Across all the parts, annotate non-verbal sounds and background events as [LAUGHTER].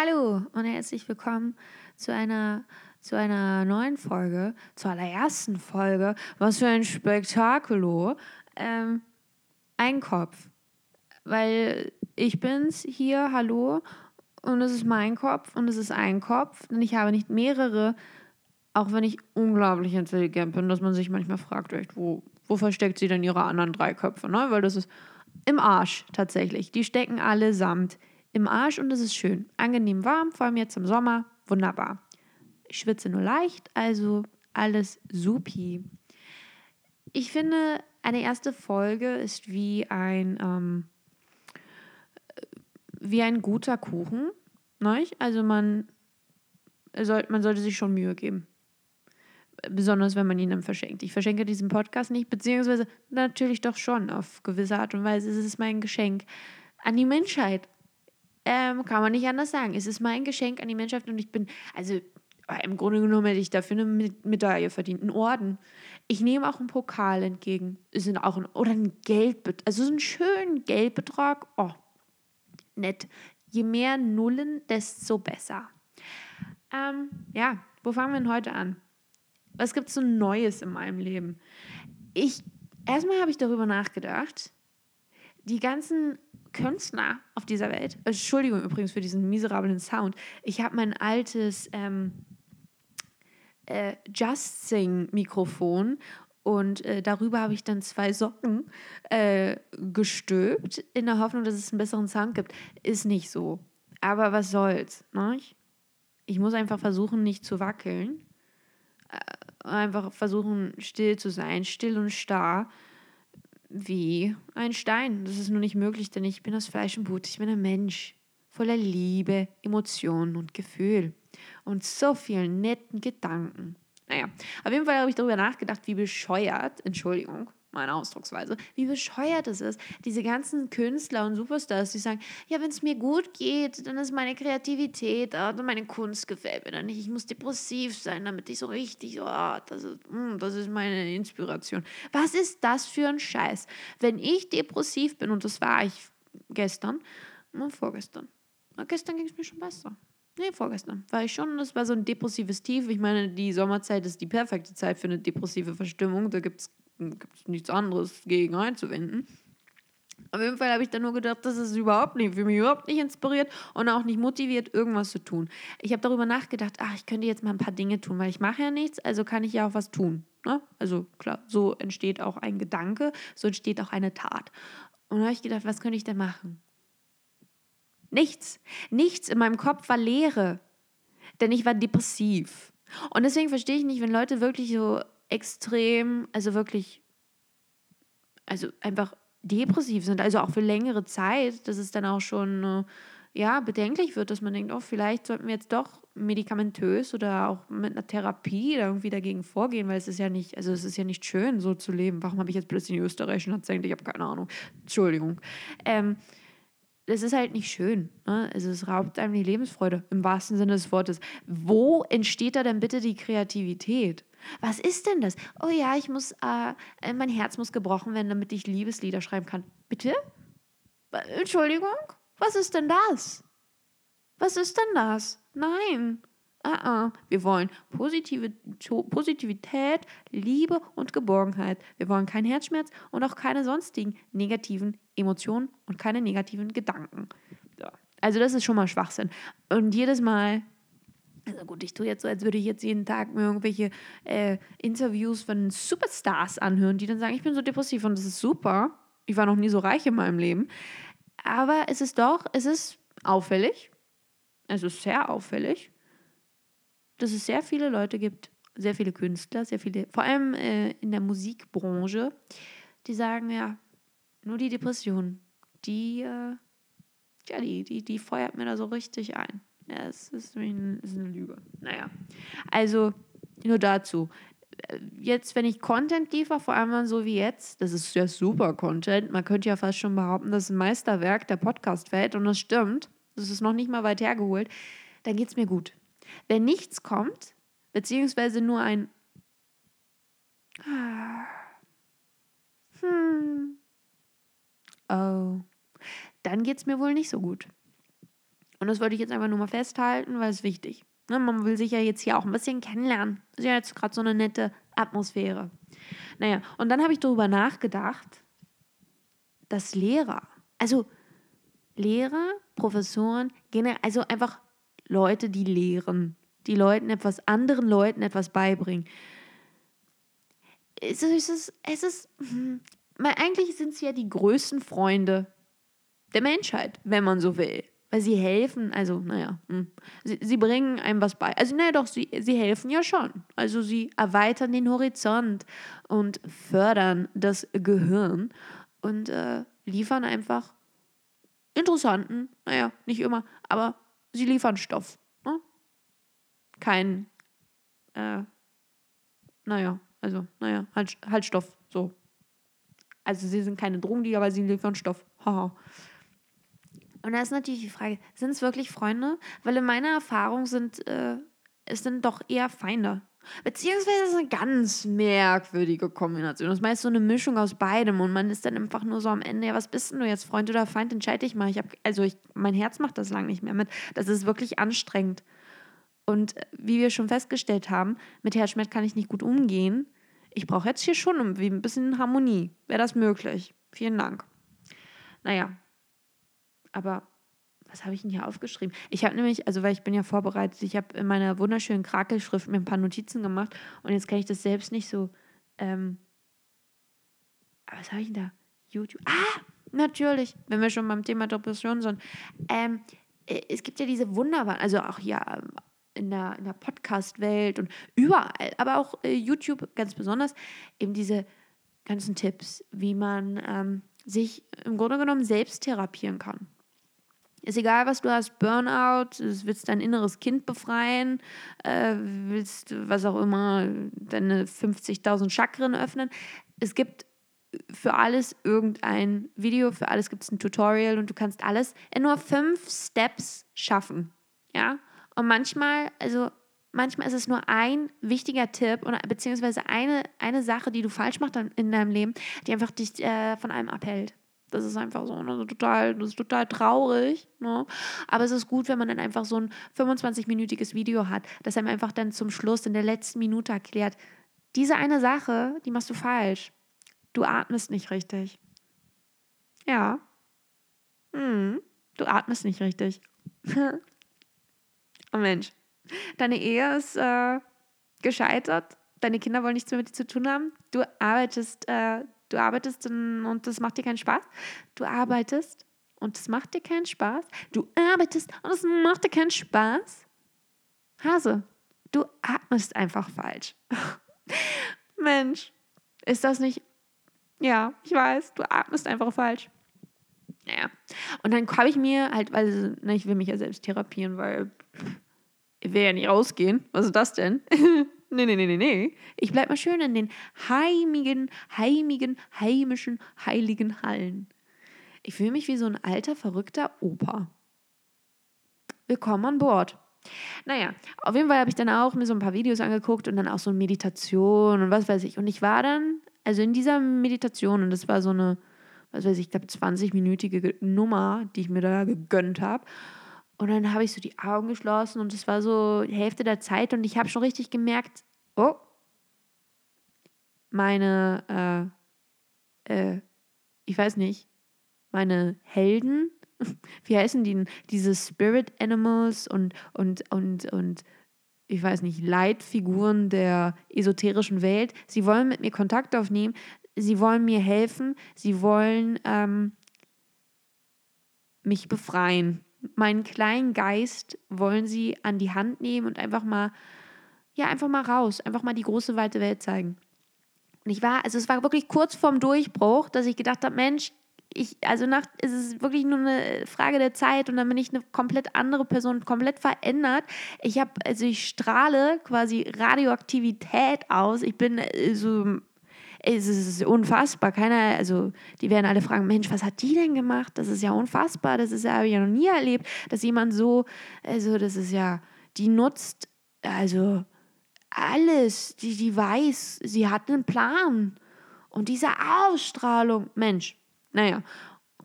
Hallo und herzlich willkommen zu einer, zu einer neuen Folge, zur allerersten Folge. Was für ein Spektakulo. Ähm, ein Kopf. Weil ich bin's hier, hallo, und es ist mein Kopf und es ist ein Kopf. Und ich habe nicht mehrere, auch wenn ich unglaublich intelligent bin, dass man sich manchmal fragt, echt, wo, wo versteckt sie denn ihre anderen drei Köpfe? Ne? Weil das ist im Arsch tatsächlich. Die stecken allesamt im Arsch und es ist schön. Angenehm warm, vor allem jetzt im Sommer. Wunderbar. Ich schwitze nur leicht, also alles supi. Ich finde, eine erste Folge ist wie ein, ähm, wie ein guter Kuchen. Nicht? Also man, soll, man sollte sich schon Mühe geben. Besonders wenn man ihn dann verschenkt. Ich verschenke diesen Podcast nicht, beziehungsweise natürlich doch schon auf gewisse Art und Weise. Es ist mein Geschenk an die Menschheit. Ähm, kann man nicht anders sagen. Es ist mein Geschenk an die Menschheit und ich bin, also im Grunde genommen hätte ich dafür eine Medaille verdient, einen Orden. Ich nehme auch einen Pokal entgegen. Ist auch ein, oder ein Geldbetrag, also so einen schönen Geldbetrag. Oh, nett. Je mehr Nullen, desto besser. Ähm, ja, wo fangen wir denn heute an? Was gibt es so Neues in meinem Leben? Ich, erstmal habe ich darüber nachgedacht, die ganzen Künstler auf dieser Welt, Entschuldigung übrigens für diesen miserablen Sound, ich habe mein altes ähm, äh, Just Sing Mikrofon und äh, darüber habe ich dann zwei Socken äh, gestülpt, in der Hoffnung, dass es einen besseren Sound gibt. Ist nicht so. Aber was soll's, ne? Ich muss einfach versuchen, nicht zu wackeln. Äh, einfach versuchen, still zu sein, still und starr. Wie ein Stein. Das ist nur nicht möglich, denn ich bin aus Fleisch und Blut. Ich bin ein Mensch voller Liebe, Emotionen und Gefühl. Und so vielen netten Gedanken. Naja, auf jeden Fall habe ich darüber nachgedacht, wie bescheuert, Entschuldigung, meine Ausdrucksweise, wie bescheuert es ist, diese ganzen Künstler und Superstars, die sagen, ja, wenn es mir gut geht, dann ist meine Kreativität da und meine Kunst gefällt mir dann nicht. Ich muss depressiv sein, damit ich so richtig, so, oh, das, ist, mm, das ist meine Inspiration. Was ist das für ein Scheiß? Wenn ich depressiv bin, und das war ich gestern, und vorgestern, gestern ging es mir schon besser. Nee, vorgestern war ich schon. Das war so ein depressives Tief. Ich meine, die Sommerzeit ist die perfekte Zeit für eine depressive Verstimmung. Da gibt es nichts anderes gegen einzuwenden. Auf jeden Fall habe ich dann nur gedacht, das ist überhaupt nicht, für mich überhaupt nicht inspiriert und auch nicht motiviert, irgendwas zu tun. Ich habe darüber nachgedacht, ach, ich könnte jetzt mal ein paar Dinge tun, weil ich mache ja nichts, also kann ich ja auch was tun. Ne? Also klar, so entsteht auch ein Gedanke, so entsteht auch eine Tat. Und da habe ich gedacht, was könnte ich denn machen? Nichts. Nichts in meinem Kopf war Leere. Denn ich war depressiv. Und deswegen verstehe ich nicht, wenn Leute wirklich so extrem, also wirklich, also einfach depressiv sind, also auch für längere Zeit, dass es dann auch schon äh, ja, bedenklich wird, dass man denkt, oh, vielleicht sollten wir jetzt doch medikamentös oder auch mit einer Therapie irgendwie dagegen vorgehen, weil es ist ja nicht, also es ist ja nicht schön, so zu leben. Warum habe ich jetzt plötzlich in Österreich und Akzent? Ich habe keine Ahnung. Entschuldigung. Ähm, das ist halt nicht schön. Ne? Also es raubt einem die Lebensfreude, im wahrsten Sinne des Wortes. Wo entsteht da denn bitte die Kreativität? Was ist denn das? Oh ja, ich muss, äh, äh mein Herz muss gebrochen werden, damit ich Liebeslieder schreiben kann. Bitte? Entschuldigung? Was ist denn das? Was ist denn das? Nein. Uh -uh. Wir wollen positive, Positivität, Liebe und Geborgenheit. Wir wollen keinen Herzschmerz und auch keine sonstigen negativen Emotionen und keine negativen Gedanken. So. Also das ist schon mal Schwachsinn. Und jedes Mal, also gut, ich tue jetzt so, als würde ich jetzt jeden Tag mir irgendwelche äh, Interviews von Superstars anhören, die dann sagen, ich bin so depressiv und das ist super. Ich war noch nie so reich in meinem Leben. Aber es ist doch, es ist auffällig. Es ist sehr auffällig dass es sehr viele Leute gibt, sehr viele Künstler, sehr viele, vor allem äh, in der Musikbranche, die sagen, ja, nur die Depression, die, äh, ja, die, die, die feuert mir da so richtig ein. Ja, es ist, ein, ist eine Lüge. Naja, also nur dazu. Jetzt, wenn ich Content liefere, vor allem so wie jetzt, das ist ja super Content. Man könnte ja fast schon behaupten, das ist ein Meisterwerk der Podcast-Welt und das stimmt. Das ist noch nicht mal weit hergeholt. Dann geht es mir gut. Wenn nichts kommt, beziehungsweise nur ein hm, oh, dann geht es mir wohl nicht so gut. Und das wollte ich jetzt einfach nur mal festhalten, weil es wichtig. Ne, man will sich ja jetzt hier auch ein bisschen kennenlernen. Das ist ja jetzt gerade so eine nette Atmosphäre. Naja, und dann habe ich darüber nachgedacht, dass Lehrer, also Lehrer, Professoren, also einfach Leute, die lehren, die Leuten etwas, anderen Leuten etwas beibringen. Es ist, es ist, hm, eigentlich sind sie ja die größten Freunde der Menschheit, wenn man so will. Weil sie helfen, also, naja, hm, sie, sie bringen einem was bei. Also, naja, doch, sie, sie helfen ja schon. Also, sie erweitern den Horizont und fördern das Gehirn und äh, liefern einfach interessanten, naja, nicht immer, aber sie liefern Stoff. Ne? Kein, äh, naja, also, naja, halt, halt Stoff, so. Also sie sind keine Drogendealer, aber sie liefern Stoff. Haha. Und da ist natürlich die Frage, sind es wirklich Freunde? Weil in meiner Erfahrung sind äh, es sind doch eher Feinde. Beziehungsweise ist es eine ganz merkwürdige Kombination. Das ist meist so eine Mischung aus beidem und man ist dann einfach nur so am Ende, ja, was bist denn du jetzt, Freund oder Feind? Entscheide ich mal. Ich habe, also ich, mein Herz macht das lang nicht mehr mit. Das ist wirklich anstrengend. Und äh, wie wir schon festgestellt haben, mit Herzschmerz kann ich nicht gut umgehen. Ich brauche jetzt hier schon ein bisschen Harmonie. Wäre das möglich? Vielen Dank. Naja, aber was habe ich denn hier aufgeschrieben? Ich habe nämlich, also weil ich bin ja vorbereitet, ich habe in meiner wunderschönen Krakelschrift mir ein paar Notizen gemacht und jetzt kann ich das selbst nicht so. Ähm, was habe ich denn da? YouTube. Ah, natürlich, wenn wir schon beim Thema Depression sind. Ähm, äh, es gibt ja diese wunderbaren, also auch hier ähm, in der, in der Podcast-Welt und überall, aber auch äh, YouTube ganz besonders, eben diese ganzen Tipps, wie man ähm, sich im Grunde genommen selbst therapieren kann. Ist egal, was du hast, Burnout, willst dein inneres Kind befreien, äh, willst, was auch immer, deine 50.000 Chakren öffnen. Es gibt für alles irgendein Video, für alles gibt es ein Tutorial und du kannst alles in nur fünf Steps schaffen. Ja? Und manchmal, also manchmal ist es nur ein wichtiger Tipp oder beziehungsweise eine, eine Sache, die du falsch machst in deinem Leben, die einfach dich äh, von einem abhält. Das ist einfach so, ne? total, das ist total traurig. Ne? Aber es ist gut, wenn man dann einfach so ein 25-minütiges Video hat, das einem einfach dann zum Schluss in der letzten Minute erklärt, diese eine Sache, die machst du falsch. Du atmest nicht richtig. Ja. Hm. Du atmest nicht richtig. [LAUGHS] oh Mensch. Deine Ehe ist äh, gescheitert. Deine Kinder wollen nichts mehr mit dir zu tun haben. Du arbeitest äh, Du arbeitest und das macht dir keinen Spaß. Du arbeitest und das macht dir keinen Spaß. Du arbeitest und das macht dir keinen Spaß. Hase, du atmest einfach falsch. [LAUGHS] Mensch, ist das nicht. Ja, ich weiß, du atmest einfach falsch. Naja. Und dann habe ich mir halt, weil ne, ich will mich ja selbst therapieren, weil ich will ja nicht rausgehen. Was ist das denn? [LAUGHS] Nee, nee, nee, nee, nee. Ich bleib mal schön in den heimigen, heimigen, heimischen, heiligen Hallen. Ich fühle mich wie so ein alter, verrückter Opa. Willkommen an Bord. Naja, auf jeden Fall habe ich dann auch mir so ein paar Videos angeguckt und dann auch so eine Meditation und was weiß ich. Und ich war dann, also in dieser Meditation, und das war so eine, was weiß ich, ich glaube 20-minütige Nummer, die ich mir da gegönnt habe. Und dann habe ich so die Augen geschlossen und es war so die Hälfte der Zeit und ich habe schon richtig gemerkt, oh, meine, äh, äh, ich weiß nicht, meine Helden, [LAUGHS] wie heißen die denn? Diese Spirit Animals und, und, und, und, ich weiß nicht, Leitfiguren der esoterischen Welt. Sie wollen mit mir Kontakt aufnehmen, sie wollen mir helfen, sie wollen ähm, mich befreien meinen kleinen Geist wollen sie an die Hand nehmen und einfach mal, ja, einfach mal raus, einfach mal die große, weite Welt zeigen. Und ich war, also es war wirklich kurz vorm Durchbruch, dass ich gedacht habe, Mensch, ich, also nach, es ist wirklich nur eine Frage der Zeit und dann bin ich eine komplett andere Person, komplett verändert. Ich habe, also ich strahle quasi Radioaktivität aus. Ich bin äh, so es ist unfassbar. Keiner, also die werden alle fragen, Mensch, was hat die denn gemacht? Das ist ja unfassbar. Das ist ja, habe ich ja noch nie erlebt, dass jemand so, also das ist ja, die nutzt, also alles, die, die weiß, sie hat einen Plan. Und diese Ausstrahlung, Mensch, naja,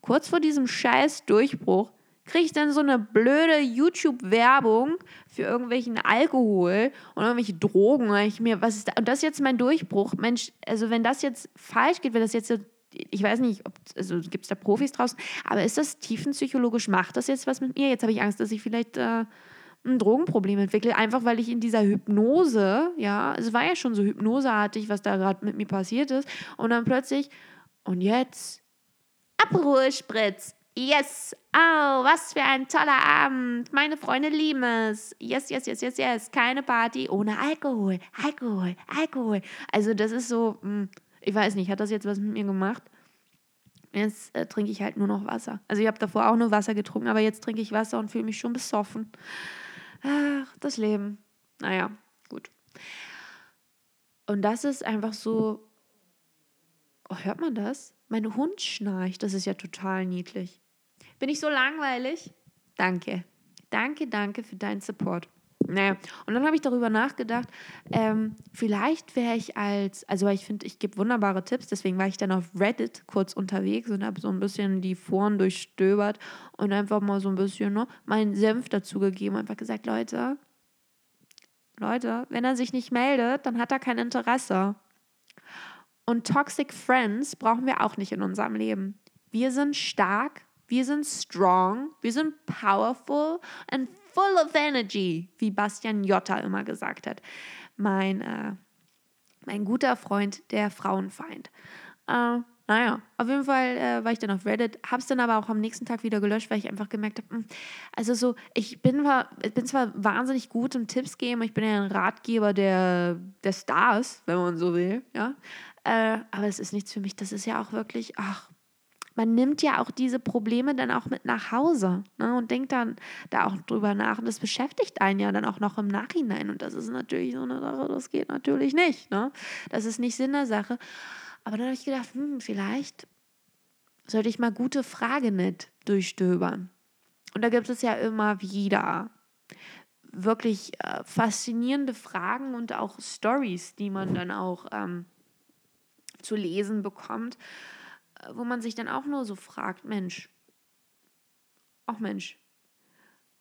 kurz vor diesem scheiß Durchbruch kriege ich dann so eine blöde YouTube-Werbung für irgendwelchen Alkohol und irgendwelche Drogen. Und ich mir, was ist da? Und das ist jetzt mein Durchbruch. Mensch, also wenn das jetzt falsch geht, wenn das jetzt, ich weiß nicht, also gibt es da Profis draußen, aber ist das tiefenpsychologisch, macht das jetzt was mit mir? Jetzt habe ich Angst, dass ich vielleicht äh, ein Drogenproblem entwickle, einfach weil ich in dieser Hypnose, ja, es war ja schon so hypnoseartig, was da gerade mit mir passiert ist, und dann plötzlich, und jetzt, Abruhespritz, Yes! Oh, was für ein toller Abend. Meine Freunde lieben es. Yes, yes, yes, yes, yes. Keine Party ohne Alkohol. Alkohol, Alkohol. Also, das ist so, hm, ich weiß nicht, hat das jetzt was mit mir gemacht? Jetzt äh, trinke ich halt nur noch Wasser. Also, ich habe davor auch nur Wasser getrunken, aber jetzt trinke ich Wasser und fühle mich schon besoffen. Ach, das Leben. Naja, gut. Und das ist einfach so. Oh, hört man das? Mein Hund schnarcht. Das ist ja total niedlich. Bin ich so langweilig? Danke. Danke, danke für deinen Support. Naja, und dann habe ich darüber nachgedacht, ähm, vielleicht wäre ich als, also ich finde, ich gebe wunderbare Tipps, deswegen war ich dann auf Reddit kurz unterwegs und habe so ein bisschen die Foren durchstöbert und einfach mal so ein bisschen ne, meinen Senf dazugegeben, einfach gesagt, Leute, Leute, wenn er sich nicht meldet, dann hat er kein Interesse. Und Toxic Friends brauchen wir auch nicht in unserem Leben. Wir sind stark, wir sind strong, wir sind powerful and full of energy, wie Bastian Jotta immer gesagt hat. Mein, äh, mein guter Freund, der Frauenfeind. Äh, naja, auf jeden Fall äh, war ich dann auf Reddit, hab's dann aber auch am nächsten Tag wieder gelöscht, weil ich einfach gemerkt habe, hm, also so, ich bin, war, bin zwar wahnsinnig gut im Tipps geben, ich bin ja ein Ratgeber der, der Stars, wenn man so will, ja, äh, aber es ist nichts für mich, das ist ja auch wirklich, ach, man nimmt ja auch diese Probleme dann auch mit nach Hause ne, und denkt dann da auch drüber nach. Und das beschäftigt einen ja dann auch noch im Nachhinein. Und das ist natürlich so eine Sache, das geht natürlich nicht. Ne? Das ist nicht Sinn der Sache. Aber dann habe ich gedacht, hm, vielleicht sollte ich mal gute Fragen nicht durchstöbern. Und da gibt es ja immer wieder wirklich äh, faszinierende Fragen und auch Stories, die man dann auch ähm, zu lesen bekommt wo man sich dann auch nur so fragt, Mensch, ach Mensch,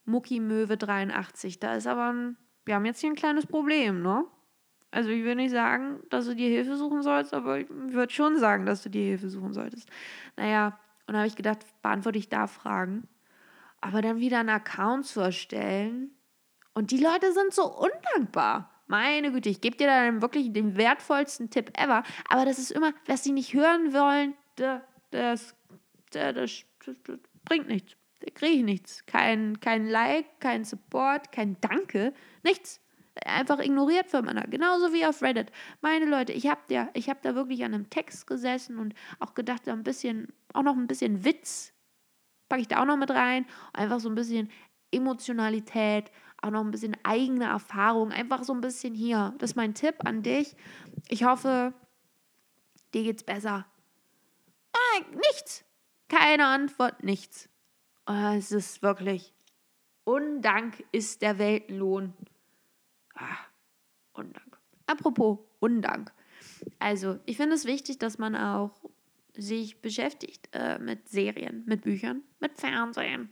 Mucki Möwe 83, da ist aber ein, wir haben jetzt hier ein kleines Problem, ne? Also ich will nicht sagen, dass du dir Hilfe suchen sollst, aber ich würde schon sagen, dass du dir Hilfe suchen solltest. Naja, und da habe ich gedacht, beantworte ich da Fragen. Aber dann wieder einen Account zu erstellen. Und die Leute sind so undankbar. Meine Güte, ich gebe dir dann wirklich den wertvollsten Tipp ever. Aber das ist immer, was sie nicht hören wollen, das, das, das, das bringt nichts. Da kriege ich nichts. Kein, kein Like, kein Support, kein Danke, nichts. Einfach ignoriert für Männer. Genauso wie auf Reddit. Meine Leute, ich habe da, hab da wirklich an einem Text gesessen und auch gedacht, ein bisschen, auch noch ein bisschen Witz packe ich da auch noch mit rein. Einfach so ein bisschen Emotionalität, auch noch ein bisschen eigene Erfahrung. Einfach so ein bisschen hier. Das ist mein Tipp an dich. Ich hoffe, dir geht's besser nichts. Keine Antwort, nichts. Oh, es ist wirklich. Undank ist der Weltenlohn. Ah, Undank. Apropos Undank. Also, ich finde es wichtig, dass man auch sich beschäftigt äh, mit Serien, mit Büchern, mit Fernsehen.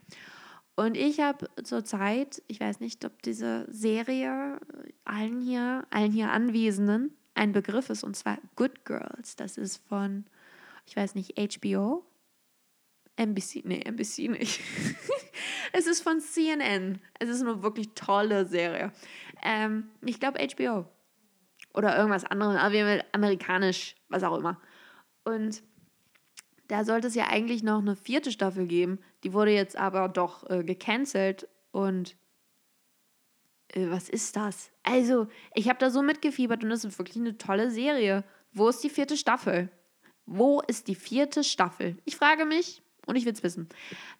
Und ich habe zurzeit, ich weiß nicht, ob diese Serie allen hier, allen hier Anwesenden ein Begriff ist, und zwar Good Girls. Das ist von ich weiß nicht, HBO? NBC, nee, NBC nicht. [LAUGHS] es ist von CNN. Es ist eine wirklich tolle Serie. Ähm, ich glaube HBO. Oder irgendwas anderes, aber amerikanisch, was auch immer. Und da sollte es ja eigentlich noch eine vierte Staffel geben. Die wurde jetzt aber doch äh, gecancelt. Und äh, was ist das? Also, ich habe da so mitgefiebert und es ist wirklich eine tolle Serie. Wo ist die vierte Staffel? Wo ist die vierte Staffel? Ich frage mich und ich will es wissen.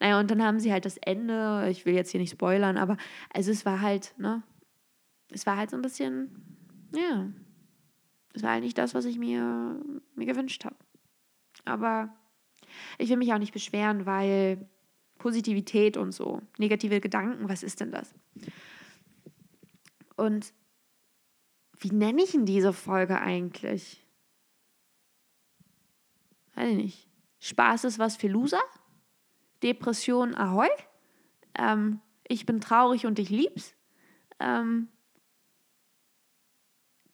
Naja, und dann haben sie halt das Ende, ich will jetzt hier nicht spoilern, aber also es war halt, ne, es war halt so ein bisschen, ja, es war halt nicht das, was ich mir, mir gewünscht habe. Aber ich will mich auch nicht beschweren, weil Positivität und so, negative Gedanken, was ist denn das? Und wie nenne ich denn diese Folge eigentlich? Weiß ich nicht, Spaß ist was für Loser? Depression Ahoi? Ähm, ich bin traurig und ich lieb's. Ähm,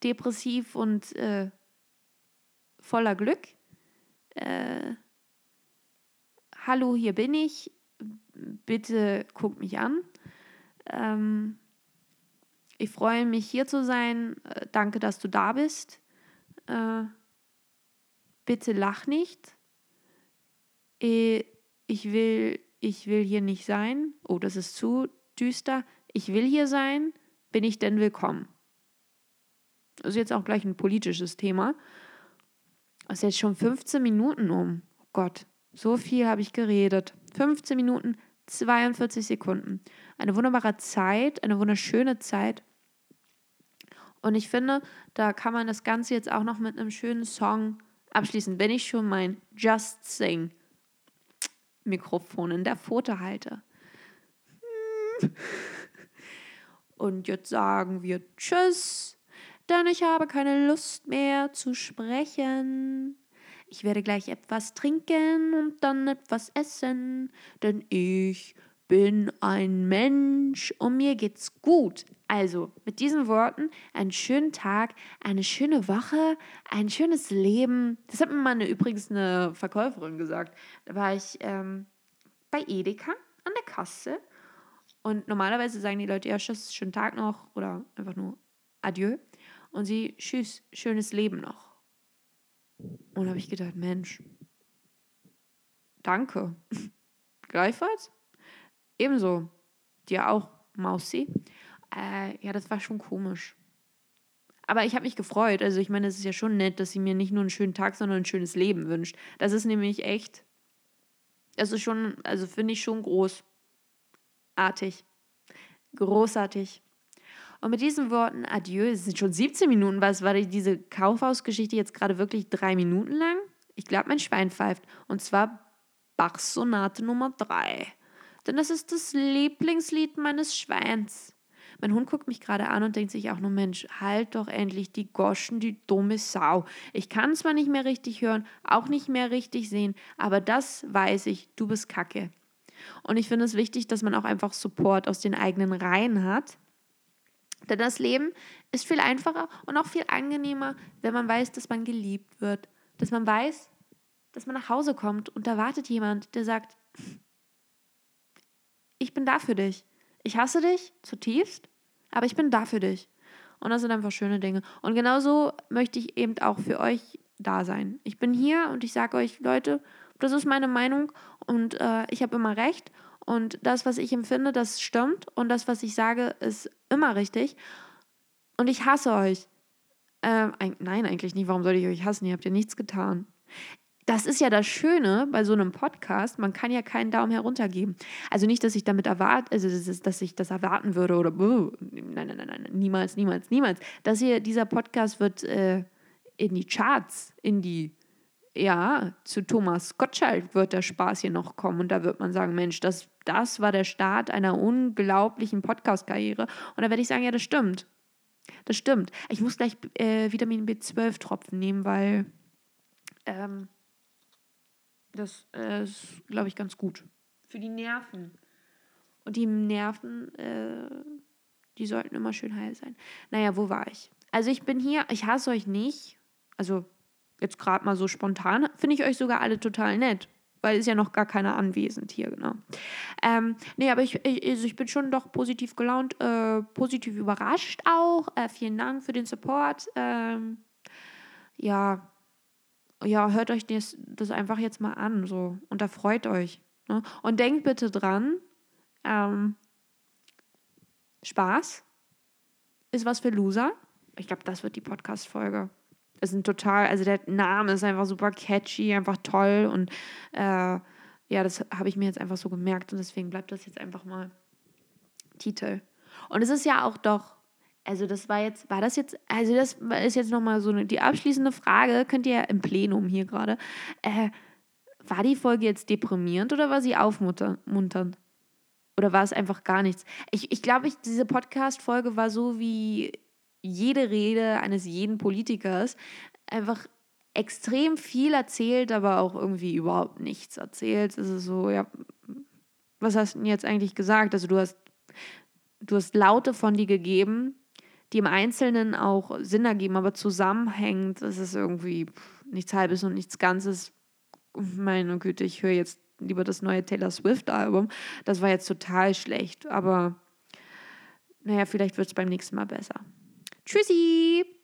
depressiv und äh, voller Glück. Äh, Hallo, hier bin ich. Bitte guck mich an. Ähm, ich freue mich, hier zu sein. Äh, danke, dass du da bist. Äh, bitte lach nicht. Äh, ich will, ich will hier nicht sein. Oh, das ist zu düster. Ich will hier sein. Bin ich denn willkommen? Das ist jetzt auch gleich ein politisches Thema. Es ist jetzt schon 15 Minuten um. Oh Gott, so viel habe ich geredet. 15 Minuten, 42 Sekunden. Eine wunderbare Zeit, eine wunderschöne Zeit. Und ich finde, da kann man das Ganze jetzt auch noch mit einem schönen Song abschließen, wenn ich schon mein Just Sing Mikrofon in der Pfote halte. [LAUGHS] Und jetzt sagen wir Tschüss, denn ich habe keine Lust mehr zu sprechen. Ich werde gleich etwas trinken und dann etwas essen, denn ich bin ein Mensch und mir geht's gut. Also, mit diesen Worten, einen schönen Tag, eine schöne Woche, ein schönes Leben. Das hat mir mal eine, übrigens eine Verkäuferin gesagt. Da war ich ähm, bei Edeka an der Kasse und normalerweise sagen die Leute ja, tschüss, schönen Tag noch oder einfach nur Adieu. Und sie, tschüss, schönes Leben noch. Und habe ich gedacht, Mensch, danke. [LAUGHS] Gleichfalls? Ebenso. Dir auch, Mausi. Äh, ja, das war schon komisch. Aber ich habe mich gefreut. Also ich meine, es ist ja schon nett, dass sie mir nicht nur einen schönen Tag, sondern ein schönes Leben wünscht. Das ist nämlich echt, das ist schon, also finde ich schon großartig. Großartig. Und mit diesen Worten, adieu, es sind schon 17 Minuten, was war diese Kaufhausgeschichte jetzt gerade wirklich drei Minuten lang? Ich glaube, mein Schwein pfeift. Und zwar Bachs Sonate Nummer 3. Denn das ist das Lieblingslied meines Schweins. Mein Hund guckt mich gerade an und denkt sich auch nur, Mensch, halt doch endlich die Goschen, die dumme Sau. Ich kann zwar nicht mehr richtig hören, auch nicht mehr richtig sehen, aber das weiß ich, du bist Kacke. Und ich finde es wichtig, dass man auch einfach Support aus den eigenen Reihen hat. Denn das Leben ist viel einfacher und auch viel angenehmer, wenn man weiß, dass man geliebt wird. Dass man weiß, dass man nach Hause kommt und da wartet jemand, der sagt, ich bin da für dich. Ich hasse dich zutiefst, aber ich bin da für dich. Und das sind einfach schöne Dinge. Und genauso möchte ich eben auch für euch da sein. Ich bin hier und ich sage euch, Leute, das ist meine Meinung und äh, ich habe immer recht. Und das, was ich empfinde, das stimmt. Und das, was ich sage, ist immer richtig. Und ich hasse euch. Ähm, nein, eigentlich nicht. Warum soll ich euch hassen? Ihr habt ja nichts getan. Das ist ja das Schöne bei so einem Podcast. Man kann ja keinen Daumen heruntergeben. Also nicht, dass ich damit erwarte, also dass ich das erwarten würde oder nein, nein, nein, nein, niemals, niemals, niemals. Das hier, dieser Podcast wird äh, in die Charts, in die ja, zu Thomas Gottschalk wird der Spaß hier noch kommen und da wird man sagen, Mensch, das, das war der Start einer unglaublichen Podcast-Karriere. Und da werde ich sagen, ja, das stimmt. Das stimmt. Ich muss gleich äh, Vitamin B12-Tropfen nehmen, weil ähm, das äh, ist, glaube ich, ganz gut. Für die Nerven. Und die Nerven, äh, die sollten immer schön heil sein. Naja, wo war ich? Also ich bin hier, ich hasse euch nicht. Also jetzt gerade mal so spontan, finde ich euch sogar alle total nett. Weil ist ja noch gar keiner anwesend hier, genau. Ähm, nee, aber ich, ich, also ich bin schon doch positiv gelaunt, äh, positiv überrascht auch. Äh, vielen Dank für den Support. Ähm, ja, ja, hört euch das, das einfach jetzt mal an, so. Und da freut euch. Ne? Und denkt bitte dran, ähm, Spaß ist was für Loser. Ich glaube, das wird die Podcast-Folge ist ein total, also der Name ist einfach super catchy, einfach toll und äh, ja, das habe ich mir jetzt einfach so gemerkt und deswegen bleibt das jetzt einfach mal Titel. Und es ist ja auch doch, also das war jetzt, war das jetzt, also das ist jetzt nochmal so eine, die abschließende Frage, könnt ihr im Plenum hier gerade, äh, war die Folge jetzt deprimierend oder war sie aufmunternd? Oder war es einfach gar nichts? Ich, ich glaube, ich, diese Podcast-Folge war so wie jede Rede eines jeden Politikers einfach extrem viel erzählt, aber auch irgendwie überhaupt nichts erzählt. Es ist so, ja, was hast du denn jetzt eigentlich gesagt? Also du hast, du hast Laute von dir gegeben, die im Einzelnen auch Sinn ergeben, aber zusammenhängend ist es irgendwie nichts Halbes und nichts Ganzes. Meine Güte, ich höre jetzt lieber das neue Taylor Swift-Album. Das war jetzt total schlecht, aber naja, vielleicht wird es beim nächsten Mal besser. Tschüssi!